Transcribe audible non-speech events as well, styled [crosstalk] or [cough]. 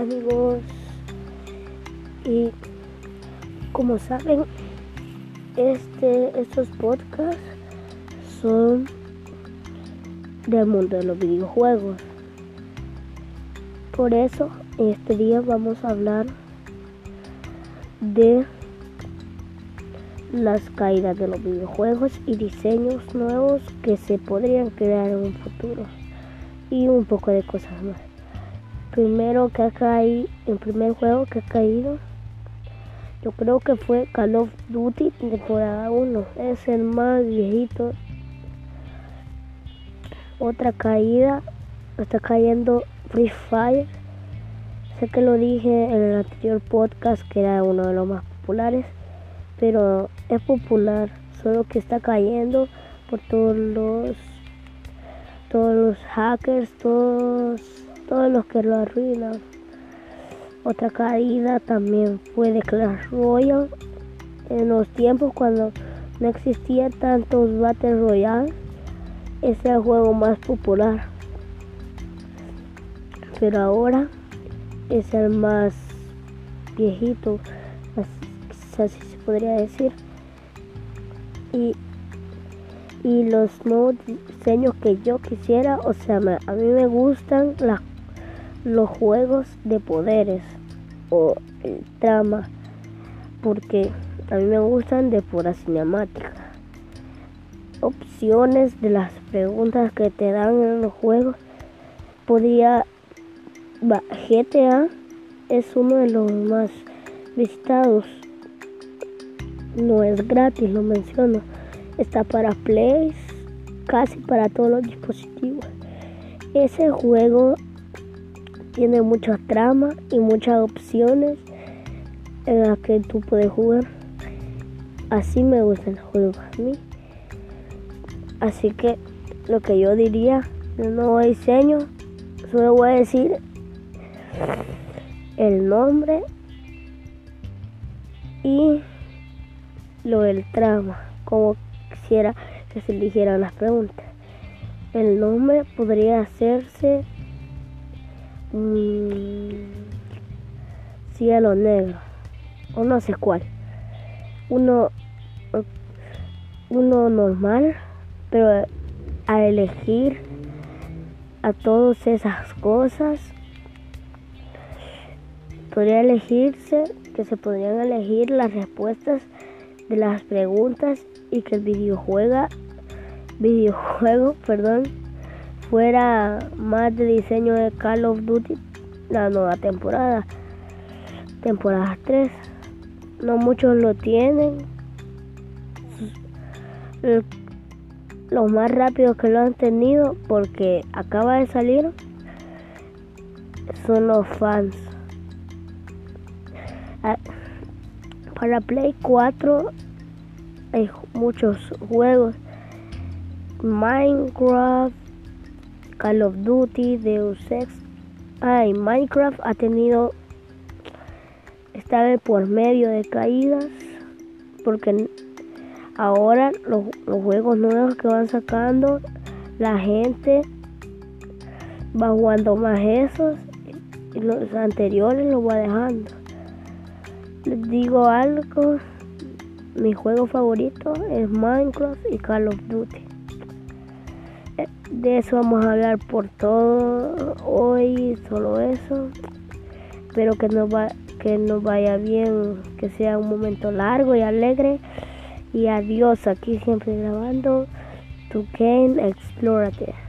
Amigos. Y como saben, este, estos podcasts son del mundo de los videojuegos. Por eso, este día vamos a hablar de las caídas de los videojuegos y diseños nuevos que se podrían crear en un futuro y un poco de cosas más. Primero que ha caído, el primer juego que ha caído, yo creo que fue Call of Duty temporada 1, es el más viejito. Otra caída, está cayendo Free Fire. Sé que lo dije en el anterior podcast que era uno de los más populares pero es popular, solo que está cayendo por todos los todos los hackers, todos todos los que lo arruinan. Otra caída también fue de Clash Royale en los tiempos cuando no existía tantos Battle Royale. Ese es el juego más popular. Pero ahora es el más viejito así se podría decir. Y, y los nuevos diseños que yo quisiera, o sea, a mí me gustan los juegos de poderes o el trama, porque a mí me gustan de pura cinemática. Opciones de las preguntas que te dan en los juegos. Podría. GTA es uno de los más visitados no es gratis, lo menciono. Está para Play, casi para todos los dispositivos. Ese juego tiene mucha trama y muchas opciones en las que tú puedes jugar. Así me gusta el juego a mí. Así que lo que yo diría nuevo diseño, solo voy a decir el nombre y lo del trama, como quisiera que se eligieran las preguntas. El nombre podría hacerse mmm, cielo negro o no sé cuál. Uno, uno normal, pero a elegir a todas esas cosas podría elegirse que se podrían elegir las respuestas de las preguntas y que el videojuego, videojuego [laughs] perdón, fuera más de diseño de Call of Duty la nueva temporada. Temporada 3. No muchos lo tienen. Los más rápidos que lo han tenido porque acaba de salir son los fans. Ah, para Play 4 hay muchos juegos. Minecraft, Call of Duty, Deus Ex. Ay, Minecraft ha tenido está por medio de caídas porque ahora los, los, juegos nuevos que van sacando la gente va jugando más esos y los anteriores los va dejando les digo algo, mi juego favorito es Minecraft y Call of Duty. De eso vamos a hablar por todo hoy, solo eso. Espero que nos, va, que nos vaya bien, que sea un momento largo y alegre. Y adiós, aquí siempre grabando tu Game Explorative.